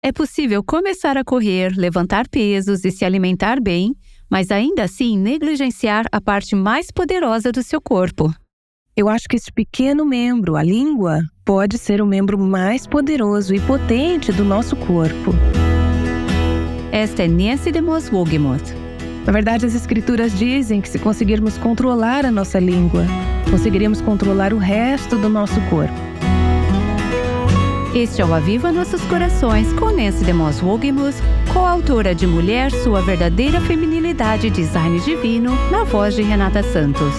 É possível começar a correr, levantar pesos e se alimentar bem, mas ainda assim negligenciar a parte mais poderosa do seu corpo. Eu acho que esse pequeno membro, a língua, pode ser o membro mais poderoso e potente do nosso corpo. Esta é Nancy DeMoss Wogemuth. Na verdade, as escrituras dizem que se conseguirmos controlar a nossa língua, conseguiremos controlar o resto do nosso corpo. Este é o Aviva Nossos Corações com Nancy DeMoss Wogemuth, coautora de Mulher, Sua Verdadeira Feminilidade e Design Divino, na voz de Renata Santos.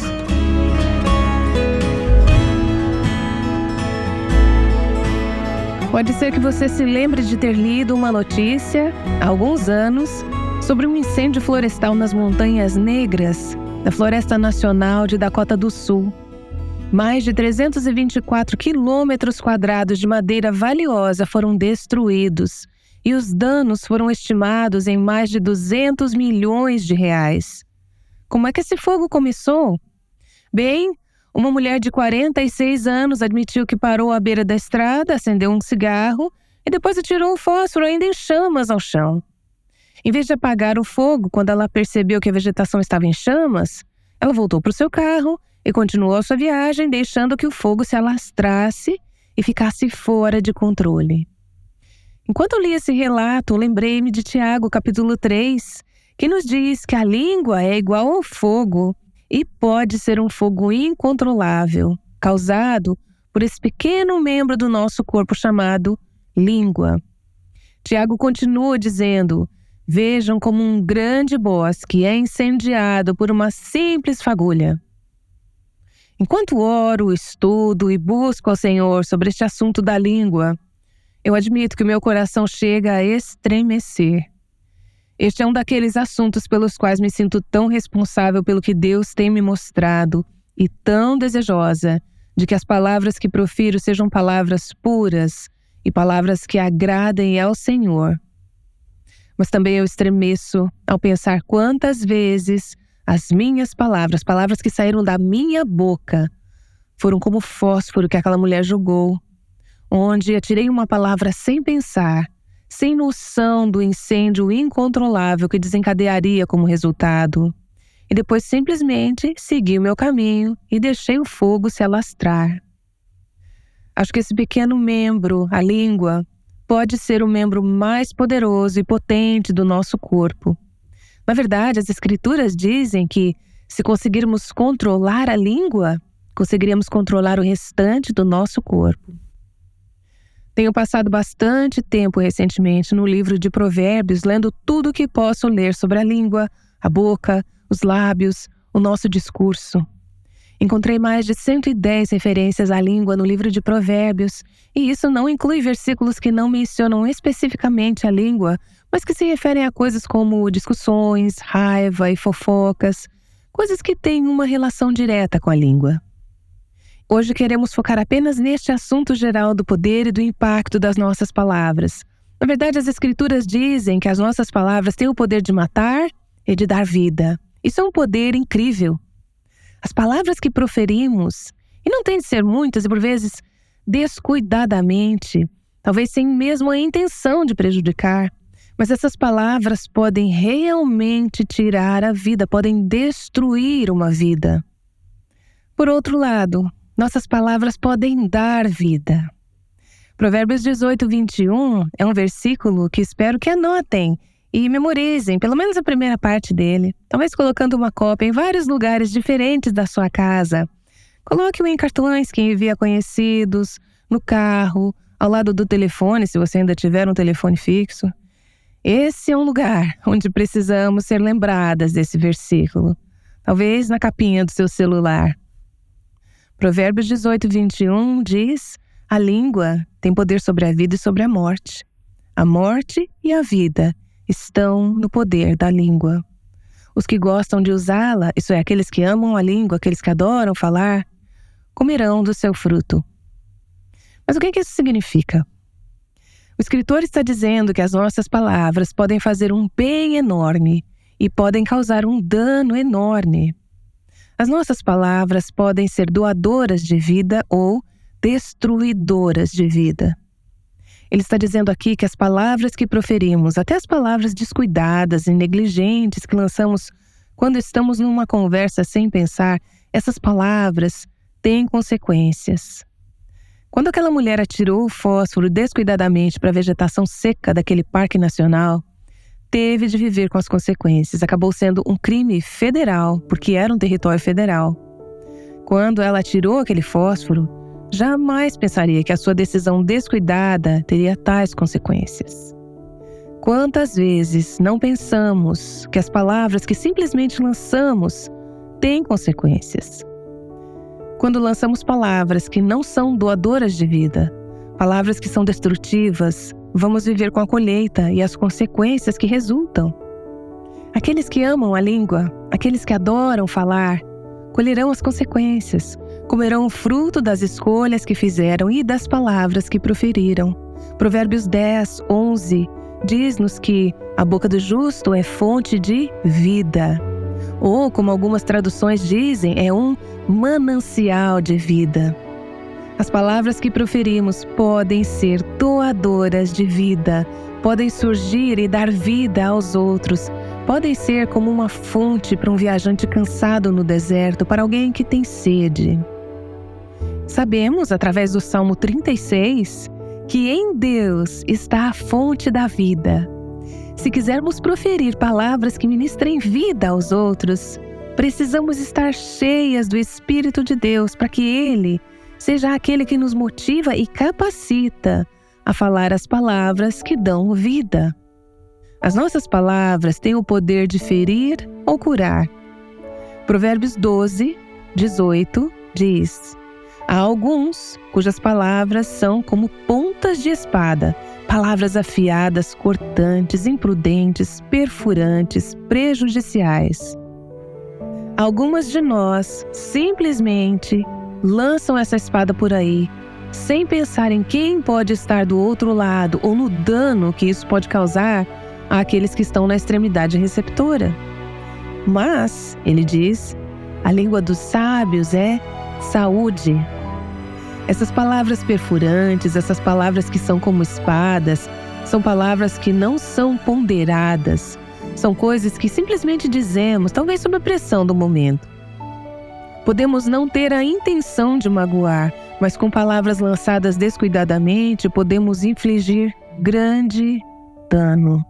Pode ser que você se lembre de ter lido uma notícia há alguns anos sobre um incêndio florestal nas Montanhas Negras, da Floresta Nacional de Dakota do Sul. Mais de 324 quilômetros quadrados de madeira valiosa foram destruídos e os danos foram estimados em mais de 200 milhões de reais. Como é que esse fogo começou? Bem, uma mulher de 46 anos admitiu que parou à beira da estrada, acendeu um cigarro e depois atirou um fósforo ainda em chamas ao chão. Em vez de apagar o fogo quando ela percebeu que a vegetação estava em chamas, ela voltou para o seu carro e continuou sua viagem, deixando que o fogo se alastrasse e ficasse fora de controle. Enquanto li esse relato, lembrei-me de Tiago, capítulo 3, que nos diz que a língua é igual ao fogo e pode ser um fogo incontrolável, causado por esse pequeno membro do nosso corpo chamado língua. Tiago continua dizendo: Vejam como um grande bosque é incendiado por uma simples fagulha. Enquanto oro, estudo e busco ao Senhor sobre este assunto da língua, eu admito que meu coração chega a estremecer. Este é um daqueles assuntos pelos quais me sinto tão responsável pelo que Deus tem me mostrado e tão desejosa de que as palavras que profiro sejam palavras puras e palavras que agradem ao Senhor. Mas também eu estremeço ao pensar quantas vezes as minhas palavras, palavras que saíram da minha boca, foram como fósforo que aquela mulher jogou, onde atirei uma palavra sem pensar, sem noção do incêndio incontrolável que desencadearia como resultado. E depois simplesmente segui o meu caminho e deixei o fogo se alastrar. Acho que esse pequeno membro, a língua, pode ser o membro mais poderoso e potente do nosso corpo. Na verdade, as Escrituras dizem que, se conseguirmos controlar a língua, conseguiríamos controlar o restante do nosso corpo. Tenho passado bastante tempo recentemente no livro de Provérbios, lendo tudo o que posso ler sobre a língua, a boca, os lábios, o nosso discurso. Encontrei mais de 110 referências à língua no livro de Provérbios, e isso não inclui versículos que não mencionam especificamente a língua, mas que se referem a coisas como discussões, raiva e fofocas, coisas que têm uma relação direta com a língua. Hoje queremos focar apenas neste assunto geral do poder e do impacto das nossas palavras. Na verdade, as Escrituras dizem que as nossas palavras têm o poder de matar e de dar vida. Isso é um poder incrível. As palavras que proferimos, e não tem de ser muitas e por vezes descuidadamente, talvez sem mesmo a intenção de prejudicar, mas essas palavras podem realmente tirar a vida, podem destruir uma vida. Por outro lado, nossas palavras podem dar vida. Provérbios 18, 21 é um versículo que espero que anotem e memorizem pelo menos a primeira parte dele, talvez colocando uma cópia em vários lugares diferentes da sua casa. Coloque-o em cartões que envia conhecidos, no carro, ao lado do telefone, se você ainda tiver um telefone fixo. Esse é um lugar onde precisamos ser lembradas desse versículo, talvez na capinha do seu celular. Provérbios 18, 21 diz: A língua tem poder sobre a vida e sobre a morte. A morte e a vida estão no poder da língua. Os que gostam de usá-la, isso é, aqueles que amam a língua, aqueles que adoram falar, comerão do seu fruto. Mas o que, que isso significa? O escritor está dizendo que as nossas palavras podem fazer um bem enorme e podem causar um dano enorme. As nossas palavras podem ser doadoras de vida ou destruidoras de vida. Ele está dizendo aqui que as palavras que proferimos, até as palavras descuidadas e negligentes que lançamos quando estamos numa conversa sem pensar, essas palavras têm consequências. Quando aquela mulher atirou o fósforo descuidadamente para a vegetação seca daquele parque nacional, teve de viver com as consequências. Acabou sendo um crime federal, porque era um território federal. Quando ela atirou aquele fósforo, jamais pensaria que a sua decisão descuidada teria tais consequências. Quantas vezes não pensamos que as palavras que simplesmente lançamos têm consequências? Quando lançamos palavras que não são doadoras de vida, palavras que são destrutivas, vamos viver com a colheita e as consequências que resultam. Aqueles que amam a língua, aqueles que adoram falar, colherão as consequências, comerão o fruto das escolhas que fizeram e das palavras que proferiram. Provérbios 10, 11 diz-nos que a boca do justo é fonte de vida. Ou, como algumas traduções dizem, é um manancial de vida. As palavras que proferimos podem ser doadoras de vida, podem surgir e dar vida aos outros, podem ser como uma fonte para um viajante cansado no deserto, para alguém que tem sede. Sabemos, através do Salmo 36, que em Deus está a fonte da vida. Se quisermos proferir palavras que ministrem vida aos outros, precisamos estar cheias do Espírito de Deus para que Ele seja aquele que nos motiva e capacita a falar as palavras que dão vida. As nossas palavras têm o poder de ferir ou curar. Provérbios 12, 18 diz: Há alguns cujas palavras são como pontas de espada, palavras afiadas, cortantes, imprudentes, perfurantes, prejudiciais. Algumas de nós simplesmente lançam essa espada por aí, sem pensar em quem pode estar do outro lado ou no dano que isso pode causar àqueles que estão na extremidade receptora. Mas, ele diz, a língua dos sábios é saúde. Essas palavras perfurantes, essas palavras que são como espadas, são palavras que não são ponderadas. São coisas que simplesmente dizemos, talvez sob a pressão do momento. Podemos não ter a intenção de magoar, mas com palavras lançadas descuidadamente podemos infligir grande dano.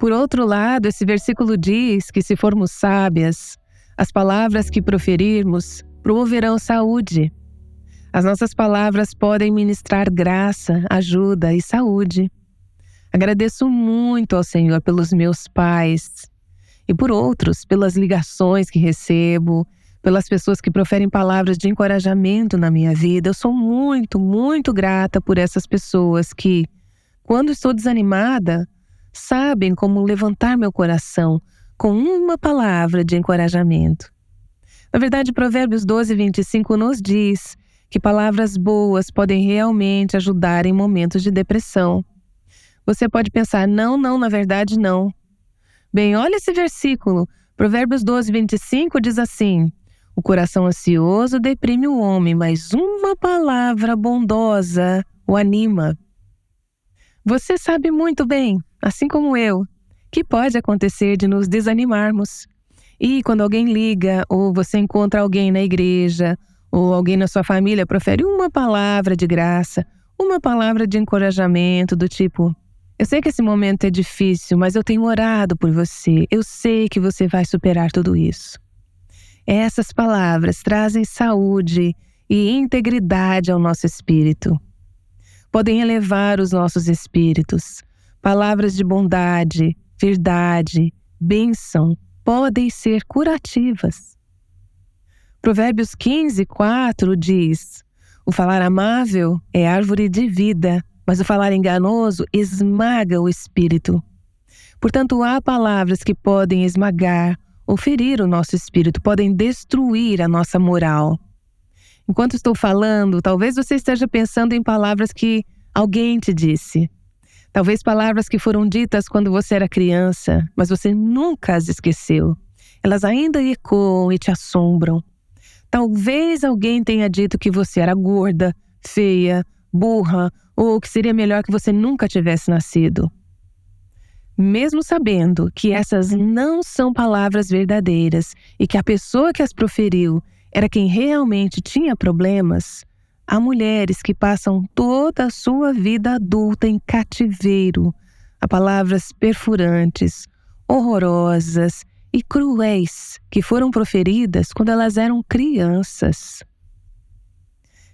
Por outro lado, esse versículo diz que se formos sábias, as palavras que proferirmos promoverão saúde. As nossas palavras podem ministrar graça, ajuda e saúde. Agradeço muito ao Senhor pelos meus pais e por outros, pelas ligações que recebo, pelas pessoas que proferem palavras de encorajamento na minha vida. Eu sou muito, muito grata por essas pessoas que, quando estou desanimada, sabem como levantar meu coração com uma palavra de encorajamento. Na verdade, Provérbios 12, 25 nos diz que palavras boas podem realmente ajudar em momentos de depressão. Você pode pensar, não, não, na verdade não. Bem, olha esse versículo. Provérbios 12, 25 diz assim: O coração ansioso deprime o homem, mas uma palavra bondosa o anima. Você sabe muito bem, assim como eu, que pode acontecer de nos desanimarmos. E quando alguém liga, ou você encontra alguém na igreja, ou alguém na sua família profere uma palavra de graça, uma palavra de encorajamento, do tipo: Eu sei que esse momento é difícil, mas eu tenho orado por você, eu sei que você vai superar tudo isso. Essas palavras trazem saúde e integridade ao nosso espírito. Podem elevar os nossos espíritos. Palavras de bondade, verdade, bênção podem ser curativas. Provérbios 15, 4 diz: O falar amável é árvore de vida, mas o falar enganoso esmaga o espírito. Portanto, há palavras que podem esmagar ou ferir o nosso espírito, podem destruir a nossa moral. Enquanto estou falando, talvez você esteja pensando em palavras que alguém te disse. Talvez palavras que foram ditas quando você era criança, mas você nunca as esqueceu. Elas ainda ecoam e te assombram. Talvez alguém tenha dito que você era gorda, feia, burra ou que seria melhor que você nunca tivesse nascido. Mesmo sabendo que essas não são palavras verdadeiras e que a pessoa que as proferiu era quem realmente tinha problemas, há mulheres que passam toda a sua vida adulta em cativeiro a palavras perfurantes, horrorosas e cruéis que foram proferidas quando elas eram crianças.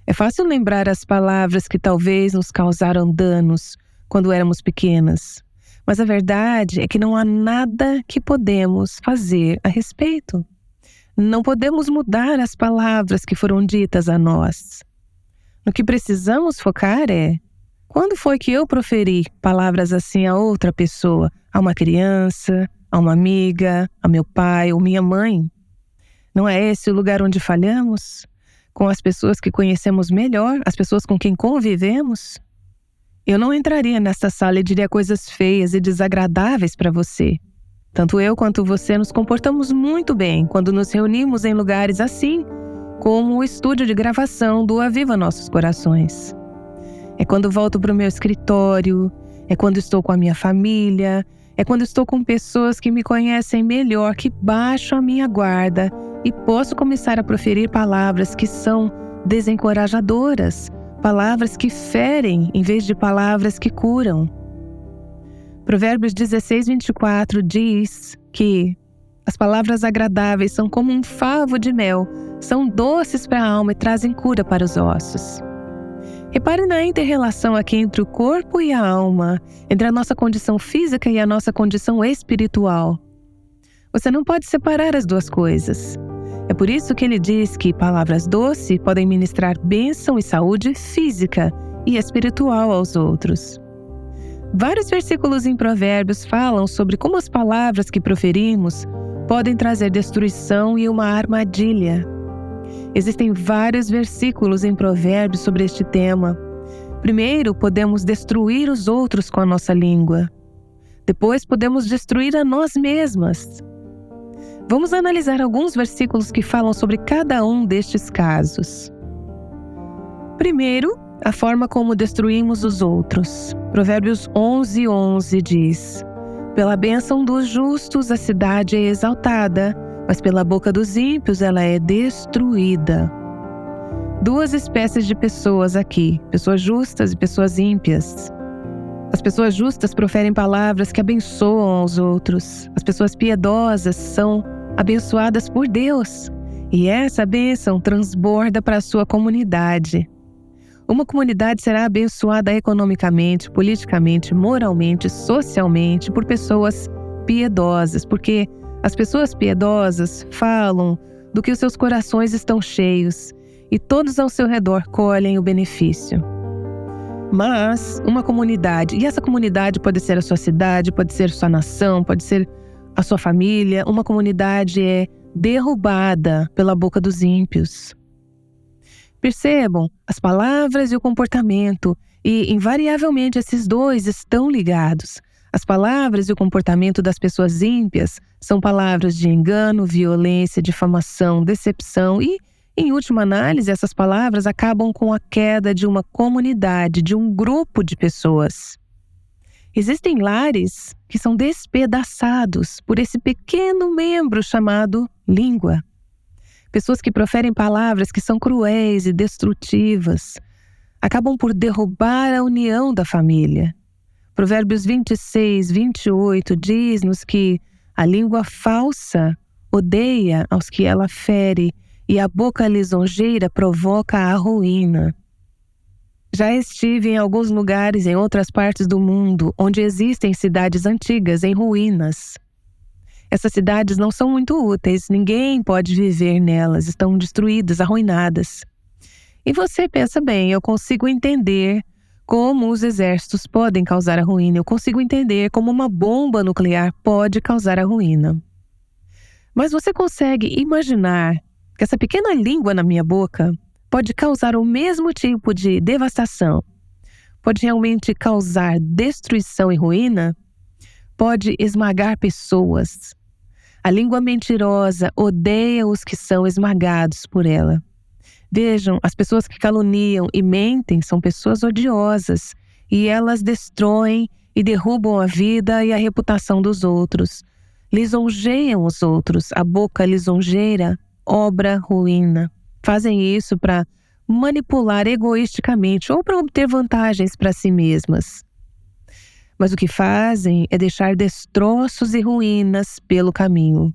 É fácil lembrar as palavras que talvez nos causaram danos quando éramos pequenas, mas a verdade é que não há nada que podemos fazer a respeito. Não podemos mudar as palavras que foram ditas a nós. No que precisamos focar é: quando foi que eu proferi palavras assim a outra pessoa, a uma criança, a uma amiga, a meu pai ou minha mãe? Não é esse o lugar onde falhamos? com as pessoas que conhecemos melhor, as pessoas com quem convivemos? Eu não entraria nesta sala e diria coisas feias e desagradáveis para você. Tanto eu quanto você nos comportamos muito bem quando nos reunimos em lugares assim, como o estúdio de gravação do Aviva Nossos Corações. É quando volto para o meu escritório, é quando estou com a minha família, é quando estou com pessoas que me conhecem melhor, que baixo a minha guarda e posso começar a proferir palavras que são desencorajadoras, palavras que ferem em vez de palavras que curam. Provérbios 16, 24 diz que as palavras agradáveis são como um favo de mel, são doces para a alma e trazem cura para os ossos. Repare na interrelação aqui entre o corpo e a alma, entre a nossa condição física e a nossa condição espiritual. Você não pode separar as duas coisas. É por isso que ele diz que palavras doces podem ministrar bênção e saúde física e espiritual aos outros. Vários versículos em Provérbios falam sobre como as palavras que proferimos podem trazer destruição e uma armadilha. Existem vários versículos em Provérbios sobre este tema. Primeiro, podemos destruir os outros com a nossa língua. Depois, podemos destruir a nós mesmas. Vamos analisar alguns versículos que falam sobre cada um destes casos. Primeiro, a forma como destruímos os outros. Provérbios 11, 11 diz: Pela bênção dos justos a cidade é exaltada, mas pela boca dos ímpios ela é destruída. Duas espécies de pessoas aqui: pessoas justas e pessoas ímpias. As pessoas justas proferem palavras que abençoam aos outros. As pessoas piedosas são abençoadas por Deus. E essa bênção transborda para a sua comunidade. Uma comunidade será abençoada economicamente, politicamente, moralmente, socialmente por pessoas piedosas, porque as pessoas piedosas falam do que os seus corações estão cheios e todos ao seu redor colhem o benefício. Mas uma comunidade, e essa comunidade pode ser a sua cidade, pode ser sua nação, pode ser a sua família, uma comunidade é derrubada pela boca dos ímpios. Percebam as palavras e o comportamento, e invariavelmente esses dois estão ligados. As palavras e o comportamento das pessoas ímpias são palavras de engano, violência, difamação, decepção e, em última análise, essas palavras acabam com a queda de uma comunidade, de um grupo de pessoas. Existem lares que são despedaçados por esse pequeno membro chamado língua. Pessoas que proferem palavras que são cruéis e destrutivas acabam por derrubar a união da família. Provérbios 26, 28 diz-nos que a língua falsa odeia aos que ela fere e a boca lisonjeira provoca a ruína. Já estive em alguns lugares em outras partes do mundo onde existem cidades antigas em ruínas. Essas cidades não são muito úteis, ninguém pode viver nelas, estão destruídas, arruinadas. E você pensa bem, eu consigo entender como os exércitos podem causar a ruína, eu consigo entender como uma bomba nuclear pode causar a ruína. Mas você consegue imaginar que essa pequena língua na minha boca pode causar o mesmo tipo de devastação, pode realmente causar destruição e ruína, pode esmagar pessoas. A língua mentirosa odeia os que são esmagados por ela. Vejam, as pessoas que caluniam e mentem são pessoas odiosas e elas destroem e derrubam a vida e a reputação dos outros. Lisonjeiam os outros, a boca lisonjeira, obra ruína. Fazem isso para manipular egoisticamente ou para obter vantagens para si mesmas. Mas o que fazem é deixar destroços e ruínas pelo caminho.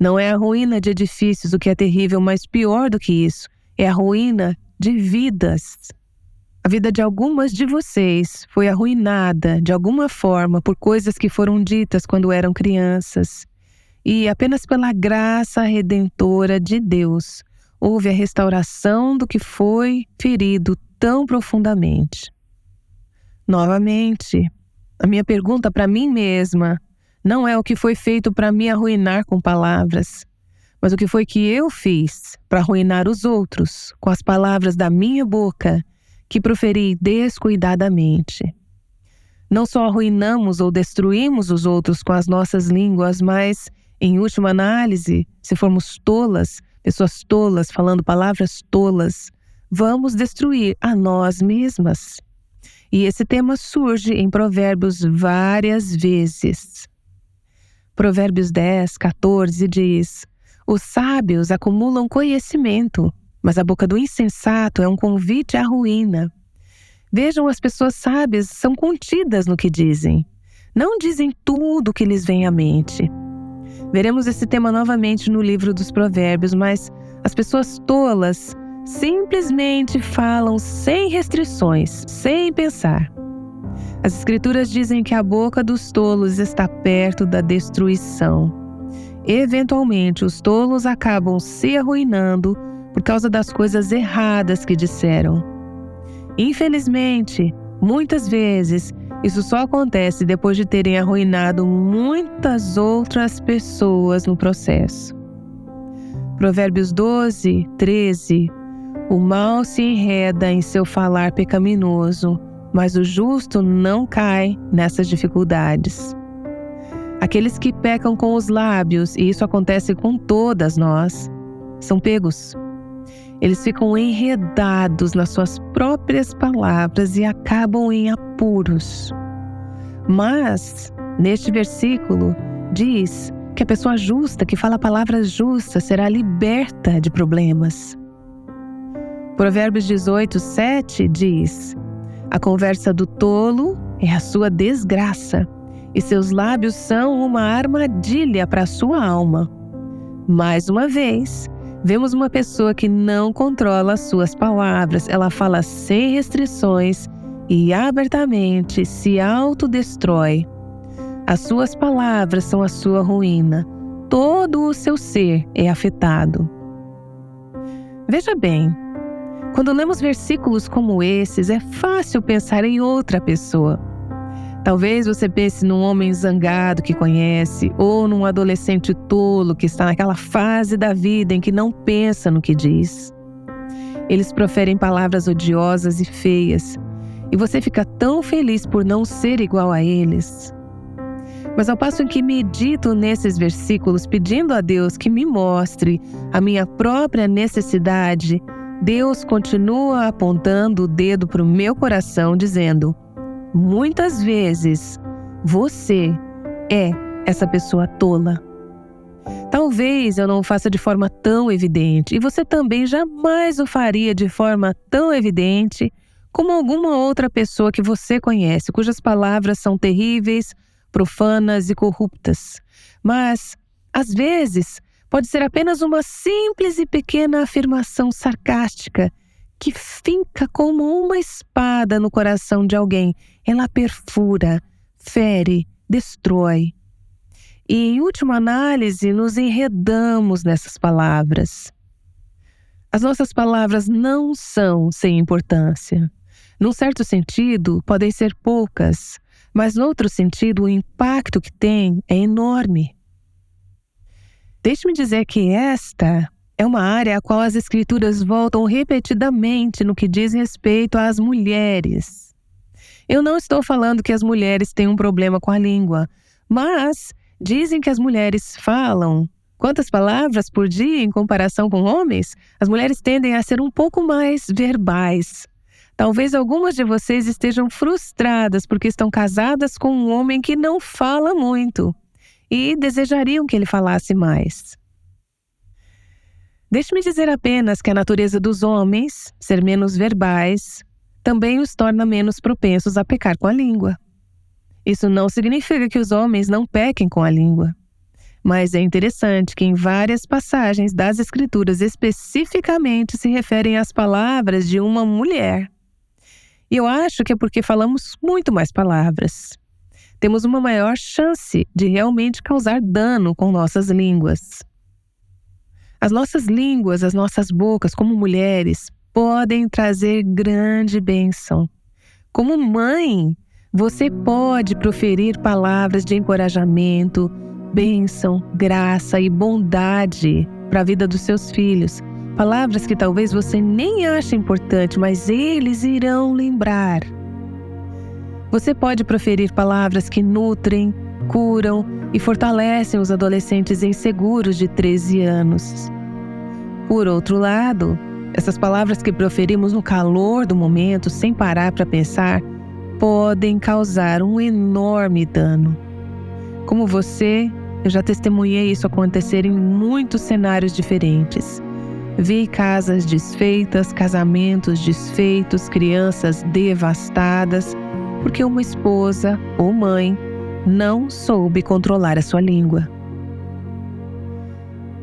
Não é a ruína de edifícios o que é terrível, mas pior do que isso, é a ruína de vidas. A vida de algumas de vocês foi arruinada de alguma forma por coisas que foram ditas quando eram crianças. E apenas pela graça redentora de Deus houve a restauração do que foi ferido tão profundamente. Novamente, a minha pergunta para mim mesma não é o que foi feito para me arruinar com palavras, mas o que foi que eu fiz para arruinar os outros com as palavras da minha boca que proferi descuidadamente. Não só arruinamos ou destruímos os outros com as nossas línguas, mas, em última análise, se formos tolas, pessoas tolas falando palavras tolas, vamos destruir a nós mesmas. E esse tema surge em Provérbios várias vezes. Provérbios 10, 14 diz: Os sábios acumulam conhecimento, mas a boca do insensato é um convite à ruína. Vejam, as pessoas sábias são contidas no que dizem. Não dizem tudo o que lhes vem à mente. Veremos esse tema novamente no livro dos Provérbios, mas as pessoas tolas simplesmente falam sem restrições, sem pensar. As Escrituras dizem que a boca dos tolos está perto da destruição. Eventualmente, os tolos acabam se arruinando por causa das coisas erradas que disseram. Infelizmente, muitas vezes, isso só acontece depois de terem arruinado muitas outras pessoas no processo. Provérbios 12, 13 o mal se enreda em seu falar pecaminoso, mas o justo não cai nessas dificuldades. Aqueles que pecam com os lábios, e isso acontece com todas nós, são pegos. Eles ficam enredados nas suas próprias palavras e acabam em apuros. Mas, neste versículo, diz que a pessoa justa, que fala palavras justas, será liberta de problemas. Provérbios 18, 7 diz: A conversa do tolo é a sua desgraça, e seus lábios são uma armadilha para sua alma. Mais uma vez, vemos uma pessoa que não controla as suas palavras, ela fala sem restrições e abertamente se autodestrói. As suas palavras são a sua ruína, todo o seu ser é afetado. Veja bem, quando lemos versículos como esses, é fácil pensar em outra pessoa. Talvez você pense num homem zangado que conhece, ou num adolescente tolo que está naquela fase da vida em que não pensa no que diz. Eles proferem palavras odiosas e feias, e você fica tão feliz por não ser igual a eles. Mas ao passo em que medito nesses versículos pedindo a Deus que me mostre a minha própria necessidade Deus continua apontando o dedo para o meu coração, dizendo: muitas vezes você é essa pessoa tola. Talvez eu não faça de forma tão evidente, e você também jamais o faria de forma tão evidente como alguma outra pessoa que você conhece, cujas palavras são terríveis, profanas e corruptas. Mas, às vezes, pode ser apenas uma simples e pequena afirmação sarcástica que finca como uma espada no coração de alguém. Ela perfura, fere, destrói. E, em última análise, nos enredamos nessas palavras. As nossas palavras não são sem importância. Num certo sentido, podem ser poucas, mas, no outro sentido, o impacto que têm é enorme. Deixe-me dizer que esta é uma área a qual as escrituras voltam repetidamente no que diz respeito às mulheres. Eu não estou falando que as mulheres têm um problema com a língua, mas dizem que as mulheres falam Quantas palavras por dia em comparação com homens? As mulheres tendem a ser um pouco mais verbais. Talvez algumas de vocês estejam frustradas porque estão casadas com um homem que não fala muito e desejariam que ele falasse mais. Deixe-me dizer apenas que a natureza dos homens, ser menos verbais, também os torna menos propensos a pecar com a língua. Isso não significa que os homens não pequem com a língua. Mas é interessante que em várias passagens das Escrituras especificamente se referem às palavras de uma mulher. E eu acho que é porque falamos muito mais palavras. Temos uma maior chance de realmente causar dano com nossas línguas. As nossas línguas, as nossas bocas, como mulheres, podem trazer grande bênção. Como mãe, você pode proferir palavras de encorajamento, bênção, graça e bondade para a vida dos seus filhos. Palavras que talvez você nem ache importante, mas eles irão lembrar. Você pode proferir palavras que nutrem, curam e fortalecem os adolescentes inseguros de 13 anos. Por outro lado, essas palavras que proferimos no calor do momento, sem parar para pensar, podem causar um enorme dano. Como você, eu já testemunhei isso acontecer em muitos cenários diferentes. Vi casas desfeitas, casamentos desfeitos, crianças devastadas, porque uma esposa ou mãe não soube controlar a sua língua.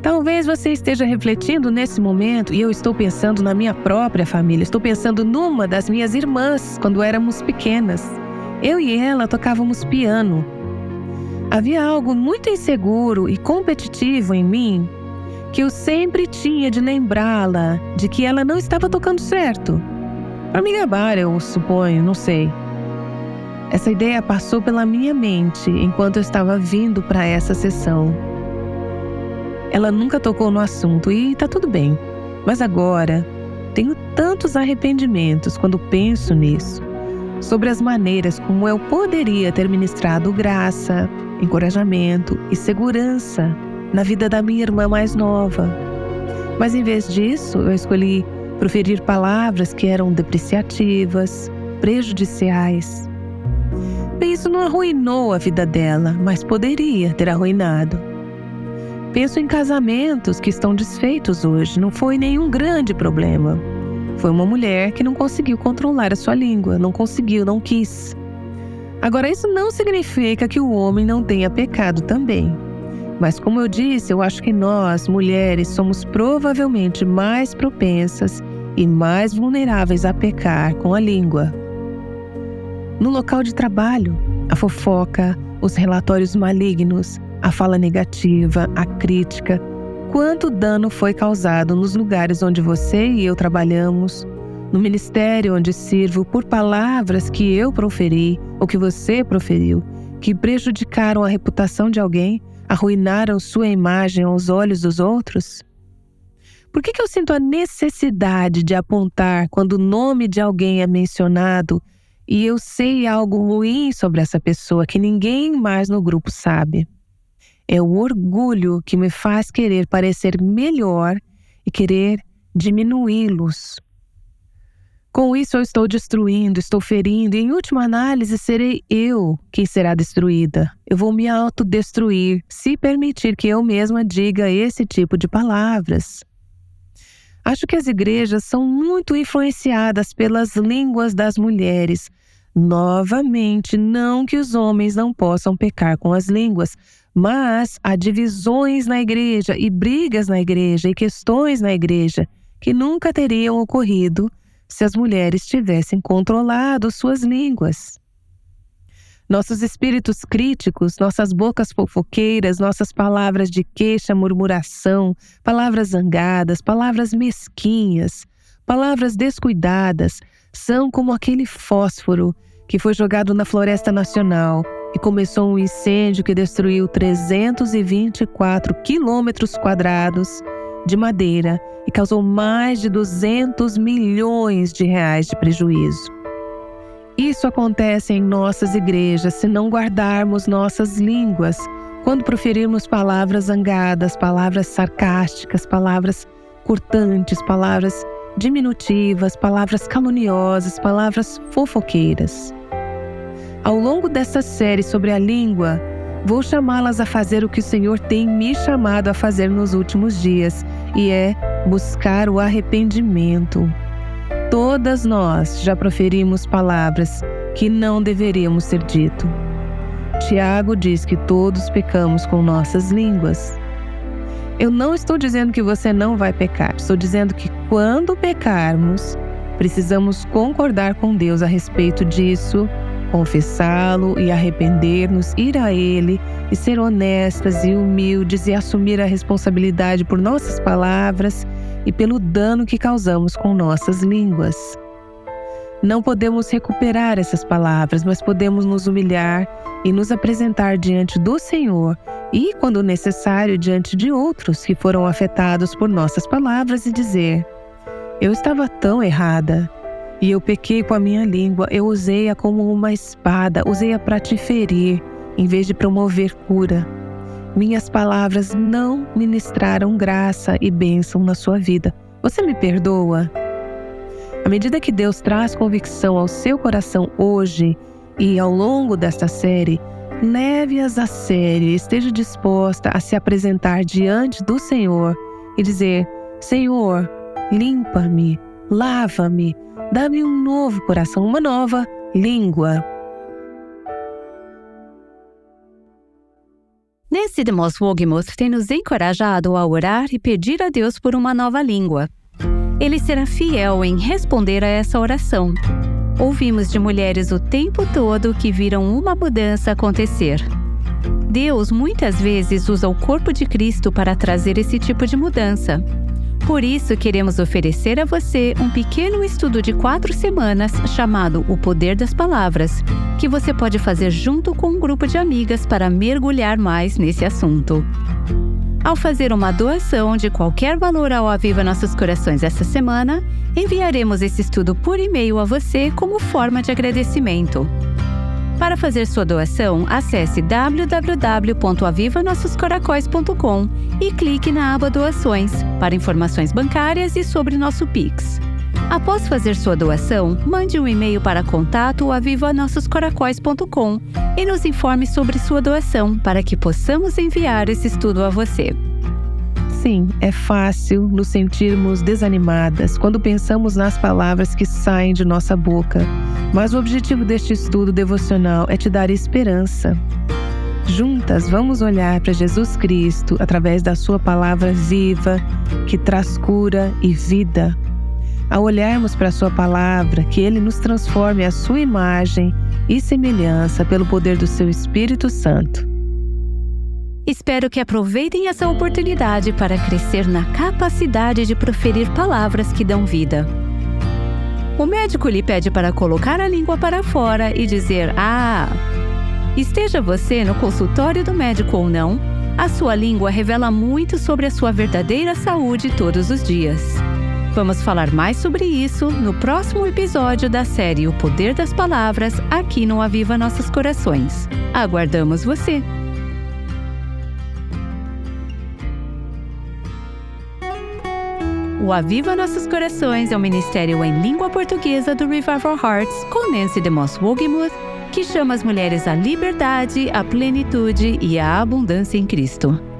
Talvez você esteja refletindo nesse momento e eu estou pensando na minha própria família. Estou pensando numa das minhas irmãs quando éramos pequenas. Eu e ela tocávamos piano. Havia algo muito inseguro e competitivo em mim que eu sempre tinha de lembrá-la de que ela não estava tocando certo. Para me gabar, eu suponho, não sei. Essa ideia passou pela minha mente enquanto eu estava vindo para essa sessão. Ela nunca tocou no assunto e tá tudo bem. Mas agora, tenho tantos arrependimentos quando penso nisso, sobre as maneiras como eu poderia ter ministrado graça, encorajamento e segurança na vida da minha irmã mais nova. Mas em vez disso, eu escolhi proferir palavras que eram depreciativas, prejudiciais. Isso não arruinou a vida dela, mas poderia ter arruinado. Penso em casamentos que estão desfeitos hoje. Não foi nenhum grande problema. Foi uma mulher que não conseguiu controlar a sua língua, não conseguiu, não quis. Agora, isso não significa que o homem não tenha pecado também. Mas, como eu disse, eu acho que nós, mulheres, somos provavelmente mais propensas e mais vulneráveis a pecar com a língua. No local de trabalho, a fofoca, os relatórios malignos, a fala negativa, a crítica. Quanto dano foi causado nos lugares onde você e eu trabalhamos, no ministério onde sirvo, por palavras que eu proferi ou que você proferiu, que prejudicaram a reputação de alguém, arruinaram sua imagem aos olhos dos outros? Por que, que eu sinto a necessidade de apontar quando o nome de alguém é mencionado e eu sei algo ruim sobre essa pessoa que ninguém mais no grupo sabe? É o orgulho que me faz querer parecer melhor e querer diminuí-los. Com isso, eu estou destruindo, estou ferindo, e em última análise, serei eu quem será destruída. Eu vou me autodestruir se permitir que eu mesma diga esse tipo de palavras. Acho que as igrejas são muito influenciadas pelas línguas das mulheres. Novamente, não que os homens não possam pecar com as línguas, mas há divisões na igreja e brigas na igreja e questões na igreja que nunca teriam ocorrido se as mulheres tivessem controlado suas línguas. Nossos espíritos críticos, nossas bocas fofoqueiras, nossas palavras de queixa, murmuração, palavras zangadas, palavras mesquinhas, palavras descuidadas, são como aquele fósforo que foi jogado na floresta nacional e começou um incêndio que destruiu 324 quilômetros quadrados de madeira e causou mais de 200 milhões de reais de prejuízo. Isso acontece em nossas igrejas se não guardarmos nossas línguas Quando proferirmos palavras zangadas, palavras sarcásticas, palavras cortantes, palavras diminutivas, palavras caluniosas, palavras fofoqueiras. Ao longo dessa série sobre a língua, vou chamá-las a fazer o que o Senhor tem me chamado a fazer nos últimos dias, e é buscar o arrependimento. Todas nós já proferimos palavras que não deveríamos ser dito. Tiago diz que todos pecamos com nossas línguas. Eu não estou dizendo que você não vai pecar, estou dizendo que quando pecarmos, precisamos concordar com Deus a respeito disso, confessá-lo e arrepender-nos, ir a Ele e ser honestas e humildes e assumir a responsabilidade por nossas palavras e pelo dano que causamos com nossas línguas. Não podemos recuperar essas palavras, mas podemos nos humilhar e nos apresentar diante do Senhor e, quando necessário, diante de outros que foram afetados por nossas palavras e dizer: Eu estava tão errada. E eu pequei com a minha língua, eu usei-a como uma espada, usei-a para te ferir, em vez de promover cura. Minhas palavras não ministraram graça e bênção na sua vida. Você me perdoa? À medida que Deus traz convicção ao seu coração hoje e ao longo desta série, leve-as a sério e esteja disposta a se apresentar diante do Senhor e dizer: Senhor, limpa-me, lava-me, dá-me um novo coração, uma nova língua. Nesse Demos Wogmuth tem nos encorajado a orar e pedir a Deus por uma nova língua ele será fiel em responder a essa oração. Ouvimos de mulheres o tempo todo que viram uma mudança acontecer. Deus muitas vezes usa o corpo de Cristo para trazer esse tipo de mudança. Por isso, queremos oferecer a você um pequeno estudo de quatro semanas chamado O Poder das Palavras, que você pode fazer junto com um grupo de amigas para mergulhar mais nesse assunto. Ao fazer uma doação de qualquer valor ao Aviva Nossos Corações essa semana, enviaremos esse estudo por e-mail a você como forma de agradecimento. Para fazer sua doação, acesse www.avivanossoscoracóis.com e clique na aba Doações para informações bancárias e sobre nosso Pix. Após fazer sua doação, mande um e-mail para contato avivanossoscoracóis.com e nos informe sobre sua doação para que possamos enviar esse estudo a você. Sim, é fácil nos sentirmos desanimadas quando pensamos nas palavras que saem de nossa boca, mas o objetivo deste estudo devocional é te dar esperança. Juntas, vamos olhar para Jesus Cristo através da Sua palavra viva, que traz cura e vida ao olharmos para a Sua palavra, que Ele nos transforme à Sua imagem e semelhança pelo poder do Seu Espírito Santo. Espero que aproveitem essa oportunidade para crescer na capacidade de proferir palavras que dão vida. O médico lhe pede para colocar a língua para fora e dizer Ah! Esteja você no consultório do médico ou não, a sua língua revela muito sobre a sua verdadeira saúde todos os dias. Vamos falar mais sobre isso no próximo episódio da série O Poder das Palavras aqui no Aviva Nossos Corações. Aguardamos você! O Aviva Nossos Corações é um ministério em língua portuguesa do Revival Hearts com Nancy DeMoss Wogemuth, que chama as mulheres à liberdade, à plenitude e à abundância em Cristo.